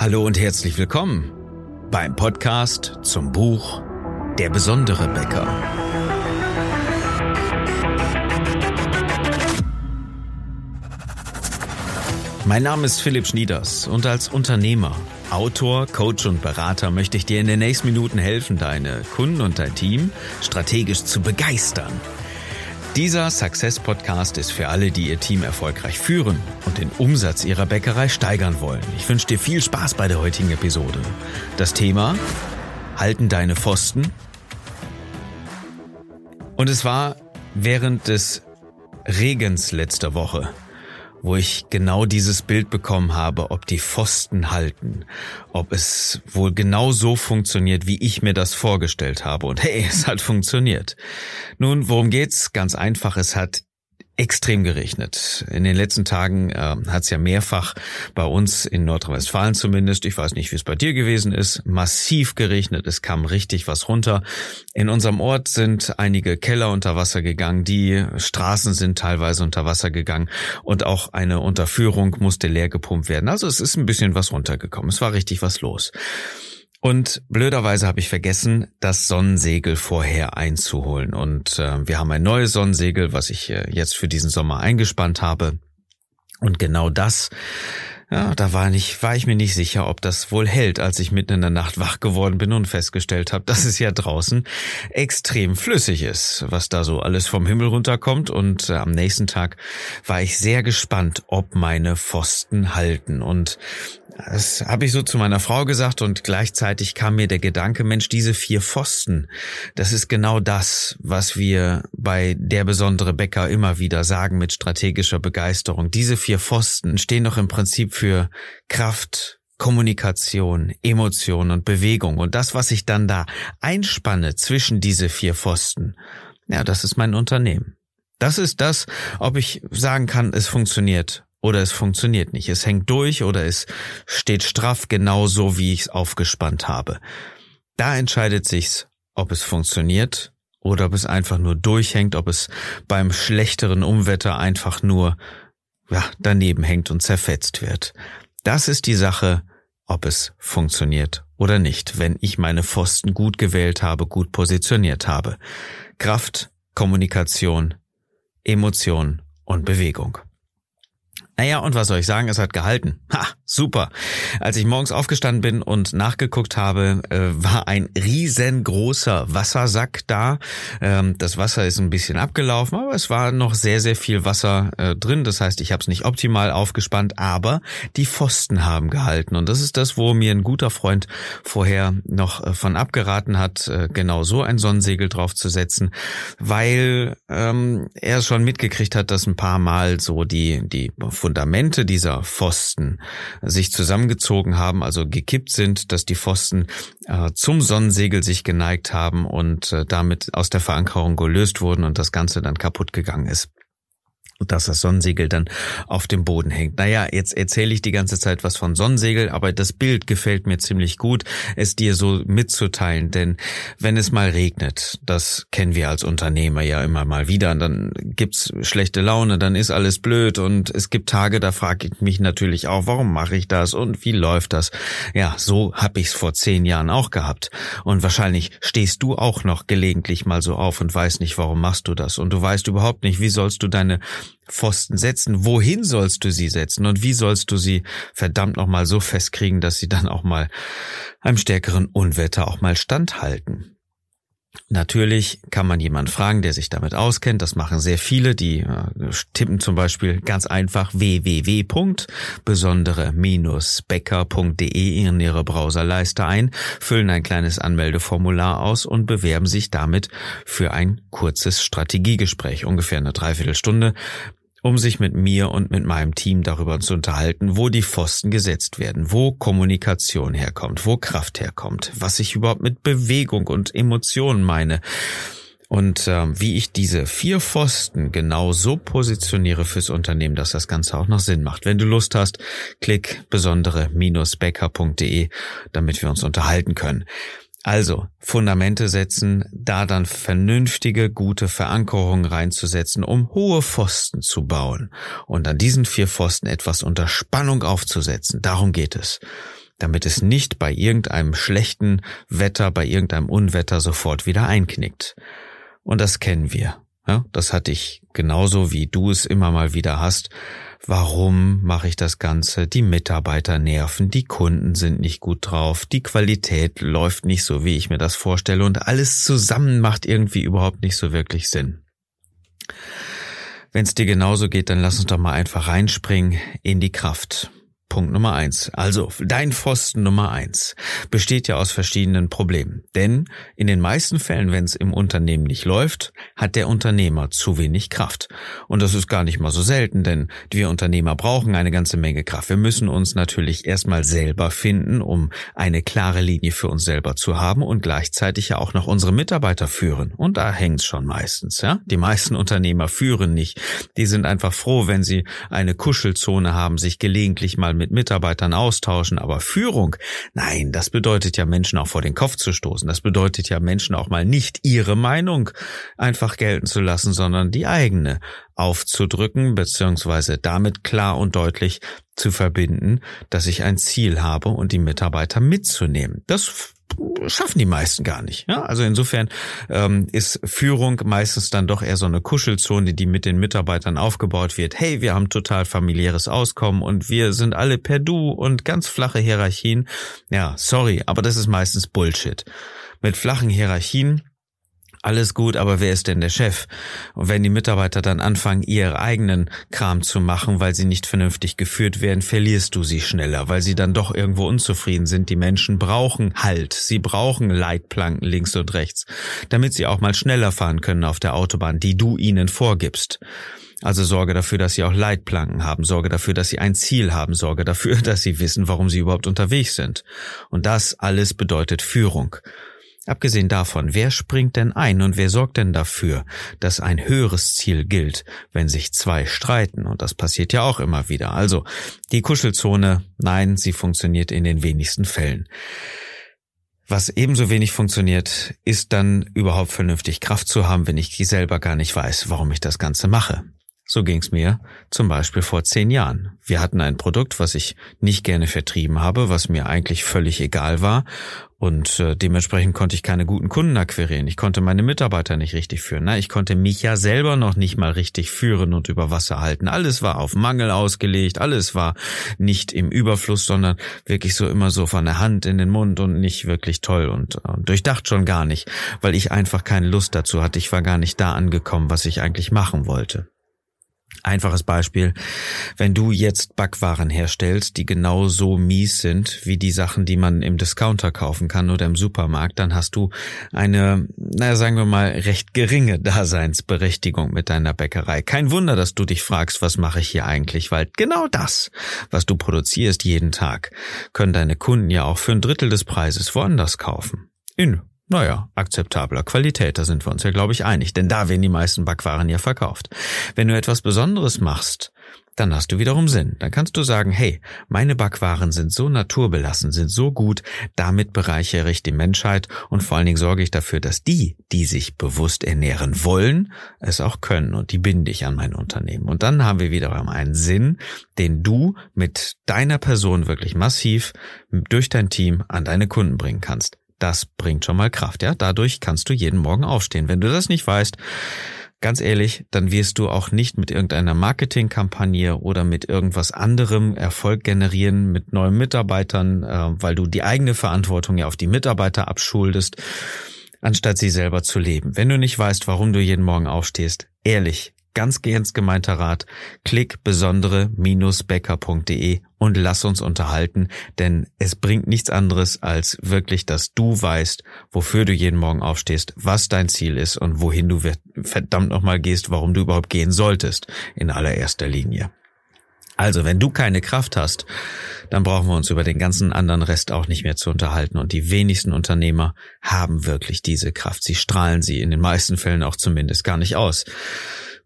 Hallo und herzlich willkommen beim Podcast zum Buch Der besondere Bäcker. Mein Name ist Philipp Schnieders und als Unternehmer, Autor, Coach und Berater möchte ich dir in den nächsten Minuten helfen, deine Kunden und dein Team strategisch zu begeistern – dieser Success Podcast ist für alle, die ihr Team erfolgreich führen und den Umsatz ihrer Bäckerei steigern wollen. Ich wünsche dir viel Spaß bei der heutigen Episode. Das Thema halten deine Pfosten. Und es war während des Regens letzter Woche wo ich genau dieses Bild bekommen habe, ob die Pfosten halten, ob es wohl genau so funktioniert, wie ich mir das vorgestellt habe. Und hey, es hat funktioniert. Nun, worum geht's? Ganz einfach, es hat extrem geregnet. In den letzten Tagen äh, hat es ja mehrfach bei uns in Nordrhein-Westfalen zumindest, ich weiß nicht, wie es bei dir gewesen ist, massiv geregnet. Es kam richtig was runter. In unserem Ort sind einige Keller unter Wasser gegangen, die Straßen sind teilweise unter Wasser gegangen und auch eine Unterführung musste leer gepumpt werden. Also es ist ein bisschen was runtergekommen. Es war richtig was los. Und blöderweise habe ich vergessen, das Sonnensegel vorher einzuholen. Und äh, wir haben ein neues Sonnensegel, was ich äh, jetzt für diesen Sommer eingespannt habe. Und genau das, ja, da war, nicht, war ich mir nicht sicher, ob das wohl hält, als ich mitten in der Nacht wach geworden bin und festgestellt habe, dass es ja draußen extrem flüssig ist, was da so alles vom Himmel runterkommt. Und äh, am nächsten Tag war ich sehr gespannt, ob meine Pfosten halten. Und das habe ich so zu meiner Frau gesagt und gleichzeitig kam mir der Gedanke, Mensch, diese vier Pfosten, das ist genau das, was wir bei der besondere Bäcker immer wieder sagen mit strategischer Begeisterung. Diese vier Pfosten stehen doch im Prinzip für Kraft, Kommunikation, Emotion und Bewegung. Und das, was ich dann da einspanne zwischen diese vier Pfosten, ja, das ist mein Unternehmen. Das ist das, ob ich sagen kann, es funktioniert oder es funktioniert nicht. Es hängt durch oder es steht straff genau so, wie ich es aufgespannt habe. Da entscheidet sich's, ob es funktioniert oder ob es einfach nur durchhängt, ob es beim schlechteren Umwetter einfach nur ja, daneben hängt und zerfetzt wird. Das ist die Sache, ob es funktioniert oder nicht, wenn ich meine Pfosten gut gewählt habe, gut positioniert habe. Kraft, Kommunikation, Emotion und Bewegung. Naja, und was soll ich sagen? Es hat gehalten. Ha, super. Als ich morgens aufgestanden bin und nachgeguckt habe, äh, war ein riesengroßer Wassersack da. Ähm, das Wasser ist ein bisschen abgelaufen, aber es war noch sehr, sehr viel Wasser äh, drin. Das heißt, ich habe es nicht optimal aufgespannt, aber die Pfosten haben gehalten. Und das ist das, wo mir ein guter Freund vorher noch äh, von abgeraten hat, äh, genau so ein Sonnensegel draufzusetzen, weil ähm, er schon mitgekriegt hat, dass ein paar Mal so die, die Fundamente dieser Pfosten sich zusammengezogen haben, also gekippt sind, dass die Pfosten äh, zum Sonnensegel sich geneigt haben und äh, damit aus der Verankerung gelöst wurden und das Ganze dann kaputt gegangen ist dass das Sonnensegel dann auf dem Boden hängt. Naja, jetzt erzähle ich die ganze Zeit was von Sonnensegel, aber das Bild gefällt mir ziemlich gut, es dir so mitzuteilen, denn wenn es mal regnet, das kennen wir als Unternehmer ja immer mal wieder, dann gibt's schlechte Laune, dann ist alles blöd und es gibt Tage, da frage ich mich natürlich auch, warum mache ich das und wie läuft das? Ja, so habe ich's vor zehn Jahren auch gehabt und wahrscheinlich stehst du auch noch gelegentlich mal so auf und weißt nicht, warum machst du das und du weißt überhaupt nicht, wie sollst du deine Pfosten setzen? Wohin sollst du sie setzen? Und wie sollst du sie verdammt nochmal so festkriegen, dass sie dann auch mal einem stärkeren Unwetter auch mal standhalten? Natürlich kann man jemanden fragen, der sich damit auskennt. Das machen sehr viele. Die äh, tippen zum Beispiel ganz einfach www.besondere-becker.de in ihre Browserleiste ein, füllen ein kleines Anmeldeformular aus und bewerben sich damit für ein kurzes Strategiegespräch, ungefähr eine Dreiviertelstunde, um sich mit mir und mit meinem Team darüber zu unterhalten, wo die Pfosten gesetzt werden, wo Kommunikation herkommt, wo Kraft herkommt, was ich überhaupt mit Bewegung und Emotionen meine und äh, wie ich diese vier Pfosten genau so positioniere fürs Unternehmen, dass das Ganze auch noch Sinn macht. Wenn du Lust hast, klick besondere-becker.de, damit wir uns unterhalten können. Also Fundamente setzen, da dann vernünftige, gute Verankerungen reinzusetzen, um hohe Pfosten zu bauen und an diesen vier Pfosten etwas unter Spannung aufzusetzen. Darum geht es. damit es nicht bei irgendeinem schlechten Wetter, bei irgendeinem Unwetter sofort wieder einknickt. Und das kennen wir. Ja, das hatte ich genauso wie du es immer mal wieder hast. Warum mache ich das Ganze? Die Mitarbeiter nerven, die Kunden sind nicht gut drauf, die Qualität läuft nicht so, wie ich mir das vorstelle und alles zusammen macht irgendwie überhaupt nicht so wirklich Sinn. Wenn es dir genauso geht, dann lass uns doch mal einfach reinspringen in die Kraft. Punkt Nummer eins. Also, dein Pfosten Nummer eins besteht ja aus verschiedenen Problemen. Denn in den meisten Fällen, wenn es im Unternehmen nicht läuft, hat der Unternehmer zu wenig Kraft. Und das ist gar nicht mal so selten, denn wir Unternehmer brauchen eine ganze Menge Kraft. Wir müssen uns natürlich erstmal selber finden, um eine klare Linie für uns selber zu haben und gleichzeitig ja auch noch unsere Mitarbeiter führen. Und da hängt's schon meistens, ja. Die meisten Unternehmer führen nicht. Die sind einfach froh, wenn sie eine Kuschelzone haben, sich gelegentlich mal mit Mitarbeitern austauschen, aber Führung, nein, das bedeutet ja Menschen auch vor den Kopf zu stoßen. Das bedeutet ja Menschen auch mal nicht ihre Meinung einfach gelten zu lassen, sondern die eigene aufzudrücken, beziehungsweise damit klar und deutlich zu verbinden, dass ich ein Ziel habe und die Mitarbeiter mitzunehmen. Das schaffen die meisten gar nicht. Ja? Also insofern ähm, ist Führung meistens dann doch eher so eine Kuschelzone, die mit den Mitarbeitern aufgebaut wird. Hey, wir haben total familiäres Auskommen und wir sind alle per Du und ganz flache Hierarchien. Ja, sorry, aber das ist meistens Bullshit. Mit flachen Hierarchien alles gut, aber wer ist denn der Chef? Und wenn die Mitarbeiter dann anfangen, ihr eigenen Kram zu machen, weil sie nicht vernünftig geführt werden, verlierst du sie schneller, weil sie dann doch irgendwo unzufrieden sind. Die Menschen brauchen Halt, sie brauchen Leitplanken links und rechts, damit sie auch mal schneller fahren können auf der Autobahn, die du ihnen vorgibst. Also sorge dafür, dass sie auch Leitplanken haben, sorge dafür, dass sie ein Ziel haben, sorge dafür, dass sie wissen, warum sie überhaupt unterwegs sind. Und das alles bedeutet Führung. Abgesehen davon, wer springt denn ein und wer sorgt denn dafür, dass ein höheres Ziel gilt, wenn sich zwei streiten? Und das passiert ja auch immer wieder. Also, die Kuschelzone, nein, sie funktioniert in den wenigsten Fällen. Was ebenso wenig funktioniert, ist dann überhaupt vernünftig Kraft zu haben, wenn ich selber gar nicht weiß, warum ich das Ganze mache. So ging's mir zum Beispiel vor zehn Jahren. Wir hatten ein Produkt, was ich nicht gerne vertrieben habe, was mir eigentlich völlig egal war und äh, dementsprechend konnte ich keine guten Kunden akquirieren. Ich konnte meine Mitarbeiter nicht richtig führen. Na, ich konnte mich ja selber noch nicht mal richtig führen und über Wasser halten. Alles war auf Mangel ausgelegt, alles war nicht im Überfluss, sondern wirklich so immer so von der Hand in den Mund und nicht wirklich toll und, und durchdacht schon gar nicht, weil ich einfach keine Lust dazu hatte. Ich war gar nicht da angekommen, was ich eigentlich machen wollte. Einfaches Beispiel. Wenn du jetzt Backwaren herstellst, die genau so mies sind wie die Sachen, die man im Discounter kaufen kann oder im Supermarkt, dann hast du eine, naja, sagen wir mal, recht geringe Daseinsberechtigung mit deiner Bäckerei. Kein Wunder, dass du dich fragst, was mache ich hier eigentlich, weil genau das, was du produzierst jeden Tag, können deine Kunden ja auch für ein Drittel des Preises woanders kaufen. In naja, akzeptabler Qualität, da sind wir uns ja, glaube ich, einig, denn da werden die meisten Backwaren ja verkauft. Wenn du etwas Besonderes machst, dann hast du wiederum Sinn. Dann kannst du sagen, hey, meine Backwaren sind so naturbelassen, sind so gut, damit bereichere ich die Menschheit und vor allen Dingen sorge ich dafür, dass die, die sich bewusst ernähren wollen, es auch können und die binde ich an mein Unternehmen. Und dann haben wir wiederum einen Sinn, den du mit deiner Person wirklich massiv durch dein Team an deine Kunden bringen kannst. Das bringt schon mal Kraft, ja. Dadurch kannst du jeden Morgen aufstehen. Wenn du das nicht weißt, ganz ehrlich, dann wirst du auch nicht mit irgendeiner Marketingkampagne oder mit irgendwas anderem Erfolg generieren mit neuen Mitarbeitern, äh, weil du die eigene Verantwortung ja auf die Mitarbeiter abschuldest, anstatt sie selber zu leben. Wenn du nicht weißt, warum du jeden Morgen aufstehst, ehrlich, ganz ernst gemeinter Rat, klick besondere-becker.de und lass uns unterhalten, denn es bringt nichts anderes als wirklich, dass du weißt, wofür du jeden Morgen aufstehst, was dein Ziel ist und wohin du verdammt nochmal gehst, warum du überhaupt gehen solltest, in allererster Linie. Also, wenn du keine Kraft hast, dann brauchen wir uns über den ganzen anderen Rest auch nicht mehr zu unterhalten. Und die wenigsten Unternehmer haben wirklich diese Kraft. Sie strahlen sie in den meisten Fällen auch zumindest gar nicht aus.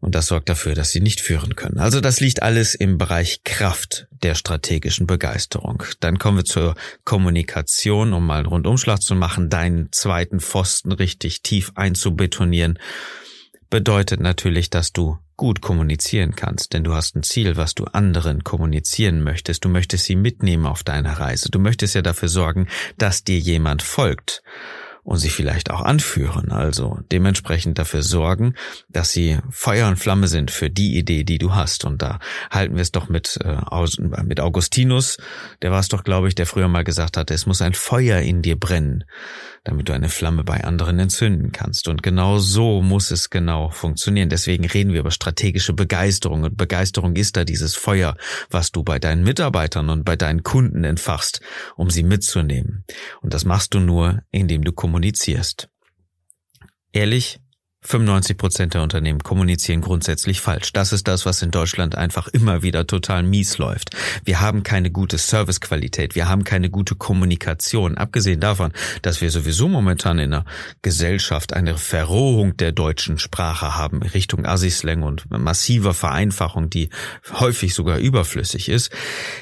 Und das sorgt dafür, dass sie nicht führen können. Also das liegt alles im Bereich Kraft der strategischen Begeisterung. Dann kommen wir zur Kommunikation, um mal einen Rundumschlag zu machen, deinen zweiten Pfosten richtig tief einzubetonieren. bedeutet natürlich, dass du gut kommunizieren kannst, denn du hast ein Ziel, was du anderen kommunizieren möchtest. Du möchtest sie mitnehmen auf deiner Reise. Du möchtest ja dafür sorgen, dass dir jemand folgt und sie vielleicht auch anführen, also dementsprechend dafür sorgen, dass sie Feuer und Flamme sind für die Idee, die du hast. Und da halten wir es doch mit, äh, mit Augustinus, der war es doch, glaube ich, der früher mal gesagt hatte, es muss ein Feuer in dir brennen damit du eine Flamme bei anderen entzünden kannst. Und genau so muss es genau funktionieren. Deswegen reden wir über strategische Begeisterung. Und Begeisterung ist da dieses Feuer, was du bei deinen Mitarbeitern und bei deinen Kunden entfachst, um sie mitzunehmen. Und das machst du nur, indem du kommunizierst. Ehrlich, 95 Prozent der Unternehmen kommunizieren grundsätzlich falsch. Das ist das, was in Deutschland einfach immer wieder total mies läuft. Wir haben keine gute Servicequalität, wir haben keine gute Kommunikation. Abgesehen davon, dass wir sowieso momentan in der Gesellschaft eine Verrohung der deutschen Sprache haben Richtung Assislang und massiver Vereinfachung, die häufig sogar überflüssig ist,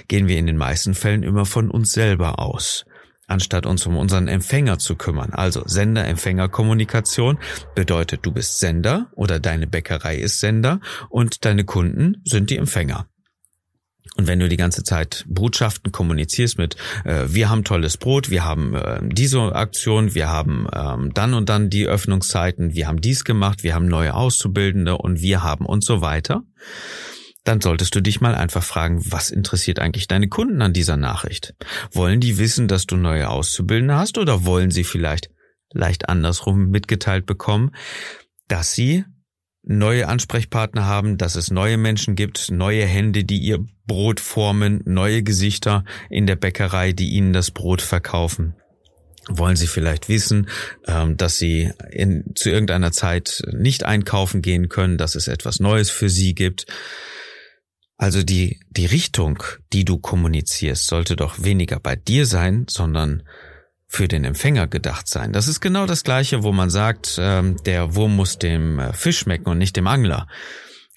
gehen wir in den meisten Fällen immer von uns selber aus anstatt uns um unseren Empfänger zu kümmern. Also Sender-Empfänger-Kommunikation bedeutet, du bist Sender oder deine Bäckerei ist Sender und deine Kunden sind die Empfänger. Und wenn du die ganze Zeit Botschaften kommunizierst mit, äh, wir haben tolles Brot, wir haben äh, diese Aktion, wir haben ähm, dann und dann die Öffnungszeiten, wir haben dies gemacht, wir haben neue Auszubildende und wir haben und so weiter, dann solltest du dich mal einfach fragen, was interessiert eigentlich deine Kunden an dieser Nachricht? Wollen die wissen, dass du neue Auszubildende hast oder wollen sie vielleicht leicht andersrum mitgeteilt bekommen, dass sie neue Ansprechpartner haben, dass es neue Menschen gibt, neue Hände, die ihr Brot formen, neue Gesichter in der Bäckerei, die ihnen das Brot verkaufen. Wollen Sie vielleicht wissen, ähm, dass Sie in, zu irgendeiner Zeit nicht einkaufen gehen können, dass es etwas Neues für Sie gibt? Also die, die Richtung, die du kommunizierst, sollte doch weniger bei dir sein, sondern für den Empfänger gedacht sein. Das ist genau das Gleiche, wo man sagt, ähm, der Wurm muss dem äh, Fisch schmecken und nicht dem Angler.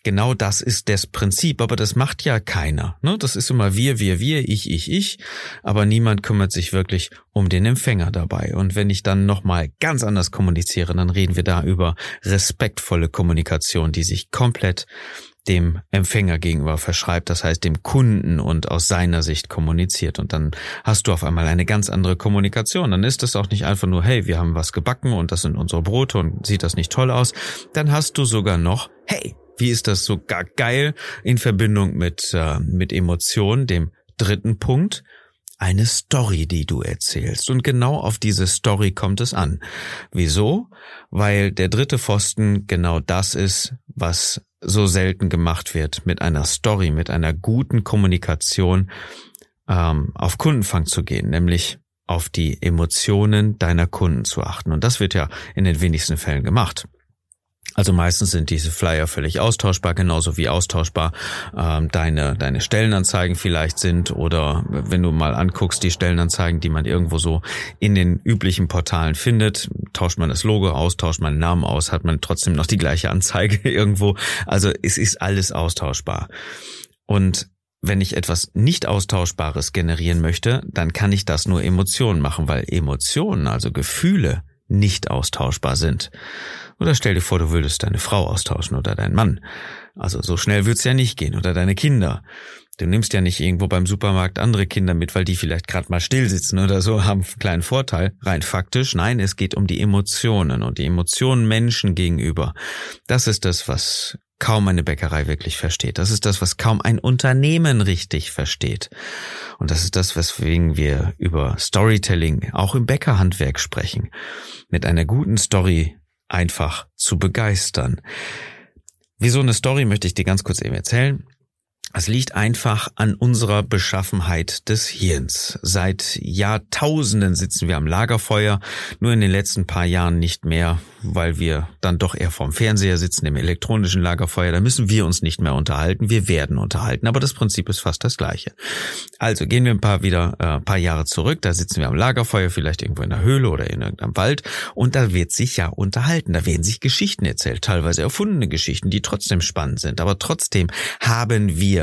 Genau das ist das Prinzip, aber das macht ja keiner. Ne? Das ist immer wir, wir, wir, ich, ich, ich, aber niemand kümmert sich wirklich um den Empfänger dabei. Und wenn ich dann nochmal ganz anders kommuniziere, dann reden wir da über respektvolle Kommunikation, die sich komplett dem Empfänger gegenüber verschreibt, das heißt dem Kunden und aus seiner Sicht kommuniziert. Und dann hast du auf einmal eine ganz andere Kommunikation. Dann ist es auch nicht einfach nur, hey, wir haben was gebacken und das sind unsere Brote und sieht das nicht toll aus. Dann hast du sogar noch, hey, wie ist das sogar geil in Verbindung mit, äh, mit Emotionen, dem dritten Punkt, eine Story, die du erzählst. Und genau auf diese Story kommt es an. Wieso? Weil der dritte Pfosten genau das ist, was so selten gemacht wird, mit einer Story, mit einer guten Kommunikation ähm, auf Kundenfang zu gehen, nämlich auf die Emotionen deiner Kunden zu achten. Und das wird ja in den wenigsten Fällen gemacht. Also meistens sind diese Flyer völlig austauschbar, genauso wie austauschbar ähm, deine, deine Stellenanzeigen vielleicht sind oder wenn du mal anguckst, die Stellenanzeigen, die man irgendwo so in den üblichen Portalen findet, tauscht man das Logo aus, tauscht man den Namen aus, hat man trotzdem noch die gleiche Anzeige irgendwo. Also es ist alles austauschbar. Und wenn ich etwas nicht austauschbares generieren möchte, dann kann ich das nur Emotionen machen, weil Emotionen, also Gefühle, nicht austauschbar sind. Oder stell dir vor, du würdest deine Frau austauschen oder deinen Mann. Also so schnell wird's ja nicht gehen. Oder deine Kinder. Du nimmst ja nicht irgendwo beim Supermarkt andere Kinder mit, weil die vielleicht gerade mal still sitzen oder so, haben einen kleinen Vorteil. Rein faktisch, nein, es geht um die Emotionen und die Emotionen Menschen gegenüber. Das ist das, was kaum eine Bäckerei wirklich versteht. Das ist das, was kaum ein Unternehmen richtig versteht. Und das ist das, weswegen wir über Storytelling auch im Bäckerhandwerk sprechen. Mit einer guten Story einfach zu begeistern. Wieso eine Story möchte ich dir ganz kurz eben erzählen. Es liegt einfach an unserer Beschaffenheit des Hirns. Seit Jahrtausenden sitzen wir am Lagerfeuer, nur in den letzten paar Jahren nicht mehr, weil wir dann doch eher vorm Fernseher sitzen, im elektronischen Lagerfeuer. Da müssen wir uns nicht mehr unterhalten, wir werden unterhalten, aber das Prinzip ist fast das gleiche. Also gehen wir ein paar wieder äh, paar Jahre zurück, da sitzen wir am Lagerfeuer, vielleicht irgendwo in der Höhle oder in irgendeinem Wald und da wird sich ja unterhalten, da werden sich Geschichten erzählt, teilweise erfundene Geschichten, die trotzdem spannend sind, aber trotzdem haben wir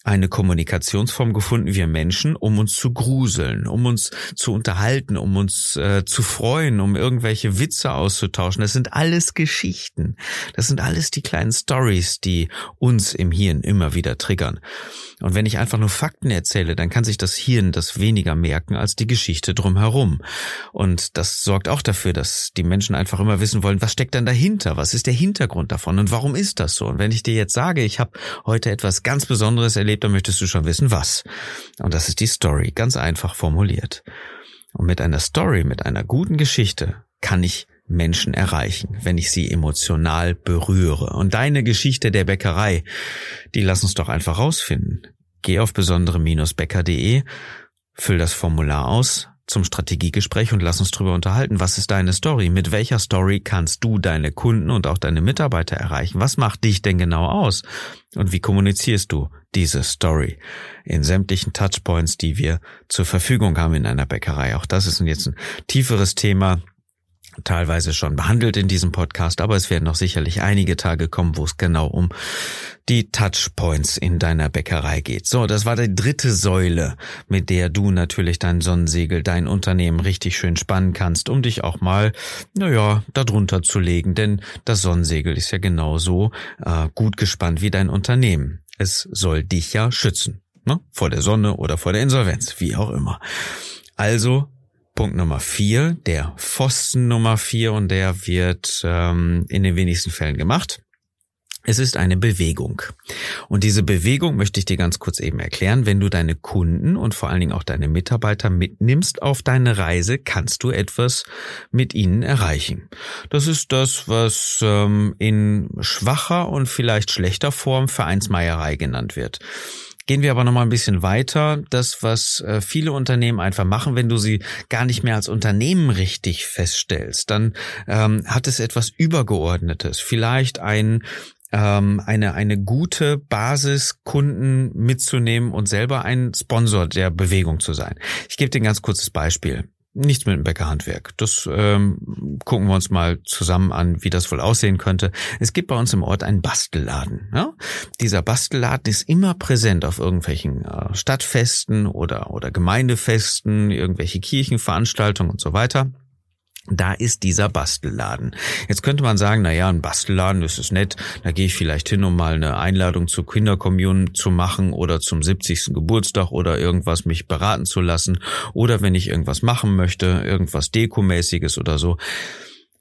eine Kommunikationsform gefunden, wir Menschen, um uns zu gruseln, um uns zu unterhalten, um uns äh, zu freuen, um irgendwelche Witze auszutauschen. Das sind alles Geschichten. Das sind alles die kleinen Stories, die uns im Hirn immer wieder triggern. Und wenn ich einfach nur Fakten erzähle, dann kann sich das Hirn das weniger merken als die Geschichte drumherum. Und das sorgt auch dafür, dass die Menschen einfach immer wissen wollen, was steckt denn dahinter? Was ist der Hintergrund davon? Und warum ist das so? Und wenn ich dir jetzt sage, ich habe heute etwas ganz Besonderes erlebt, erlebt, dann möchtest du schon wissen, was. Und das ist die Story, ganz einfach formuliert. Und mit einer Story, mit einer guten Geschichte kann ich Menschen erreichen, wenn ich sie emotional berühre. Und deine Geschichte der Bäckerei, die lass uns doch einfach rausfinden. Geh auf besondere-bäcker.de, füll das Formular aus, zum Strategiegespräch und lass uns drüber unterhalten. Was ist deine Story? Mit welcher Story kannst du deine Kunden und auch deine Mitarbeiter erreichen? Was macht dich denn genau aus? Und wie kommunizierst du diese Story in sämtlichen Touchpoints, die wir zur Verfügung haben in einer Bäckerei? Auch das ist jetzt ein tieferes Thema teilweise schon behandelt in diesem Podcast, aber es werden noch sicherlich einige Tage kommen, wo es genau um die Touchpoints in deiner Bäckerei geht. So, das war die dritte Säule, mit der du natürlich dein Sonnensegel, dein Unternehmen richtig schön spannen kannst, um dich auch mal, naja, darunter zu legen, denn das Sonnensegel ist ja genauso äh, gut gespannt wie dein Unternehmen. Es soll dich ja schützen, ne? vor der Sonne oder vor der Insolvenz, wie auch immer. Also Punkt Nummer vier, der Pfosten Nummer vier und der wird ähm, in den wenigsten Fällen gemacht. Es ist eine Bewegung. Und diese Bewegung möchte ich dir ganz kurz eben erklären. Wenn du deine Kunden und vor allen Dingen auch deine Mitarbeiter mitnimmst auf deine Reise, kannst du etwas mit ihnen erreichen. Das ist das, was ähm, in schwacher und vielleicht schlechter Form Vereinsmeierei genannt wird. Gehen wir aber noch mal ein bisschen weiter. Das, was äh, viele Unternehmen einfach machen, wenn du sie gar nicht mehr als Unternehmen richtig feststellst, dann ähm, hat es etwas Übergeordnetes. Vielleicht ein ähm, eine, eine gute Basis, Kunden mitzunehmen und selber ein Sponsor der Bewegung zu sein. Ich gebe dir ein ganz kurzes Beispiel. Nichts mit dem Bäckerhandwerk. Das ähm, gucken wir uns mal zusammen an, wie das wohl aussehen könnte. Es gibt bei uns im Ort einen Bastelladen. Ja? Dieser Bastelladen ist immer präsent auf irgendwelchen äh, Stadtfesten oder, oder Gemeindefesten, irgendwelche Kirchenveranstaltungen und so weiter. Da ist dieser Bastelladen. Jetzt könnte man sagen, na ja, ein Bastelladen, das ist nett. Da gehe ich vielleicht hin, um mal eine Einladung zur Kinderkommunion zu machen oder zum 70. Geburtstag oder irgendwas mich beraten zu lassen oder wenn ich irgendwas machen möchte, irgendwas Dekomäßiges oder so.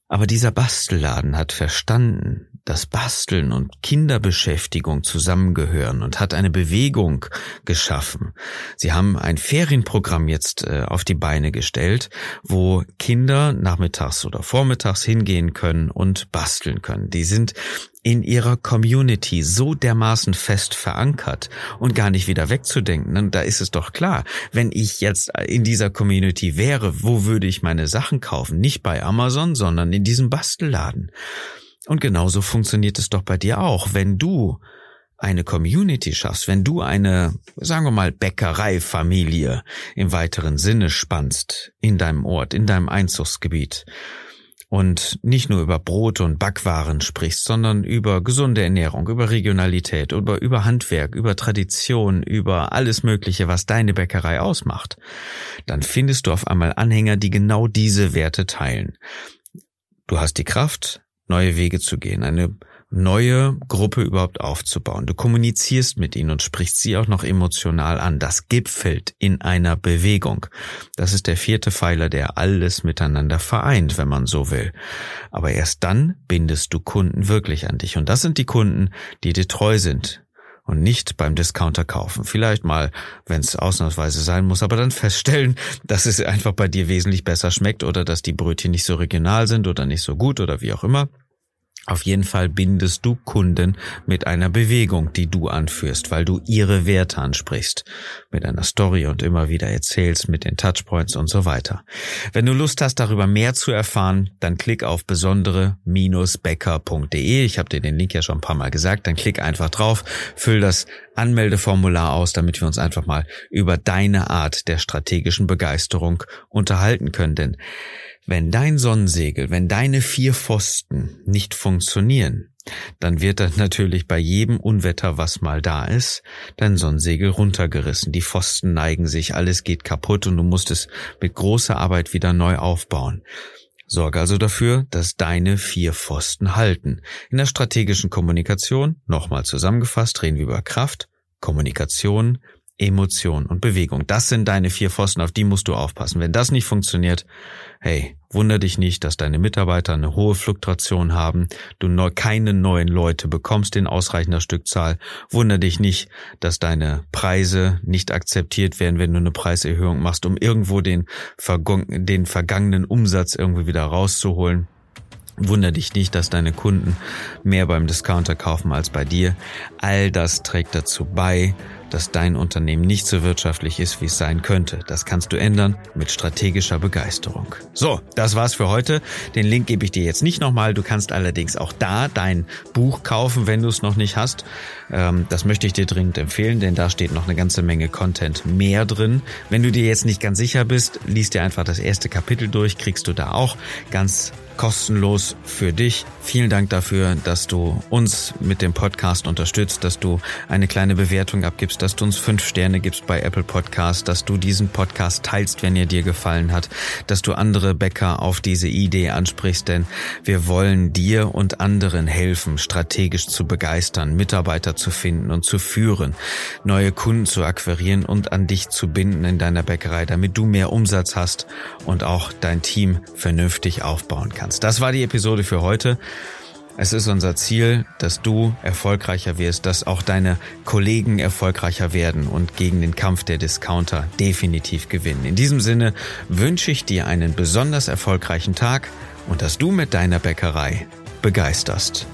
Aber dieser Bastelladen hat verstanden, dass Basteln und Kinderbeschäftigung zusammengehören und hat eine Bewegung geschaffen. Sie haben ein Ferienprogramm jetzt äh, auf die Beine gestellt, wo Kinder nachmittags oder vormittags hingehen können und basteln können. Die sind in ihrer Community so dermaßen fest verankert und gar nicht wieder wegzudenken. Und da ist es doch klar, wenn ich jetzt in dieser Community wäre, wo würde ich meine Sachen kaufen? Nicht bei Amazon, sondern in diesem Bastelladen. Und genauso funktioniert es doch bei dir auch, wenn du eine Community schaffst, wenn du eine, sagen wir mal, Bäckereifamilie im weiteren Sinne spannst in deinem Ort, in deinem Einzugsgebiet und nicht nur über Brot und Backwaren sprichst, sondern über gesunde Ernährung, über Regionalität, über, über Handwerk, über Tradition, über alles Mögliche, was deine Bäckerei ausmacht, dann findest du auf einmal Anhänger, die genau diese Werte teilen. Du hast die Kraft, neue Wege zu gehen, eine neue Gruppe überhaupt aufzubauen. Du kommunizierst mit ihnen und sprichst sie auch noch emotional an. Das gipfelt in einer Bewegung. Das ist der vierte Pfeiler, der alles miteinander vereint, wenn man so will. Aber erst dann bindest du Kunden wirklich an dich. Und das sind die Kunden, die dir treu sind, und nicht beim Discounter kaufen. Vielleicht mal, wenn es ausnahmsweise sein muss, aber dann feststellen, dass es einfach bei dir wesentlich besser schmeckt oder dass die Brötchen nicht so regional sind oder nicht so gut oder wie auch immer. Auf jeden Fall bindest du Kunden mit einer Bewegung, die du anführst, weil du ihre Werte ansprichst, mit einer Story und immer wieder erzählst, mit den Touchpoints und so weiter. Wenn du Lust hast, darüber mehr zu erfahren, dann klick auf besondere-becker.de. Ich habe dir den Link ja schon ein paar Mal gesagt. Dann klick einfach drauf, füll das Anmeldeformular aus, damit wir uns einfach mal über deine Art der strategischen Begeisterung unterhalten können. Denn Wenn dein Sonnensegel, wenn deine vier Pfosten nicht funktionieren, dann wird dann natürlich bei jedem Unwetter, was mal da ist, dein Sonnensegel runtergerissen. Die Pfosten neigen sich, alles geht kaputt und du musst es mit großer Arbeit wieder neu aufbauen. Sorge also dafür, dass deine vier Pfosten halten. In der strategischen Kommunikation, nochmal zusammengefasst, reden wir über Kraft, Kommunikation, Emotion und Bewegung. Das sind deine vier Pfosten, auf die musst du aufpassen. Wenn das nicht funktioniert, hey, wunder dich nicht, dass deine Mitarbeiter eine hohe Fluktuation haben, du neu, keine neuen Leute bekommst in ausreichender Stückzahl. Wunder dich nicht, dass deine Preise nicht akzeptiert werden, wenn du eine Preiserhöhung machst, um irgendwo den, den vergangenen Umsatz irgendwie wieder rauszuholen. Wunder dich nicht, dass deine Kunden mehr beim Discounter kaufen als bei dir. All das trägt dazu bei, dass dein Unternehmen nicht so wirtschaftlich ist, wie es sein könnte. Das kannst du ändern mit strategischer Begeisterung. So, das war's für heute. Den Link gebe ich dir jetzt nicht nochmal. Du kannst allerdings auch da dein Buch kaufen, wenn du es noch nicht hast. Ähm, das möchte ich dir dringend empfehlen, denn da steht noch eine ganze Menge Content mehr drin. Wenn du dir jetzt nicht ganz sicher bist, liest dir einfach das erste Kapitel durch, kriegst du da auch ganz kostenlos für dich. Vielen Dank dafür, dass du uns mit dem Podcast unterstützt, dass du eine kleine Bewertung abgibst, dass du uns fünf Sterne gibst bei Apple Podcast, dass du diesen Podcast teilst, wenn er dir gefallen hat, dass du andere Bäcker auf diese Idee ansprichst, denn wir wollen dir und anderen helfen, strategisch zu begeistern, Mitarbeiter zu finden und zu führen, neue Kunden zu akquirieren und an dich zu binden in deiner Bäckerei, damit du mehr Umsatz hast und auch dein Team vernünftig aufbauen kannst kannst. Das war die Episode für heute. Es ist unser Ziel, dass du erfolgreicher wirst, dass auch deine Kollegen erfolgreicher werden und gegen den Kampf der Discounter definitiv gewinnen. In diesem Sinne wünsche ich dir einen besonders erfolgreichen Tag und dass du mit deiner Bäckerei begeisterst.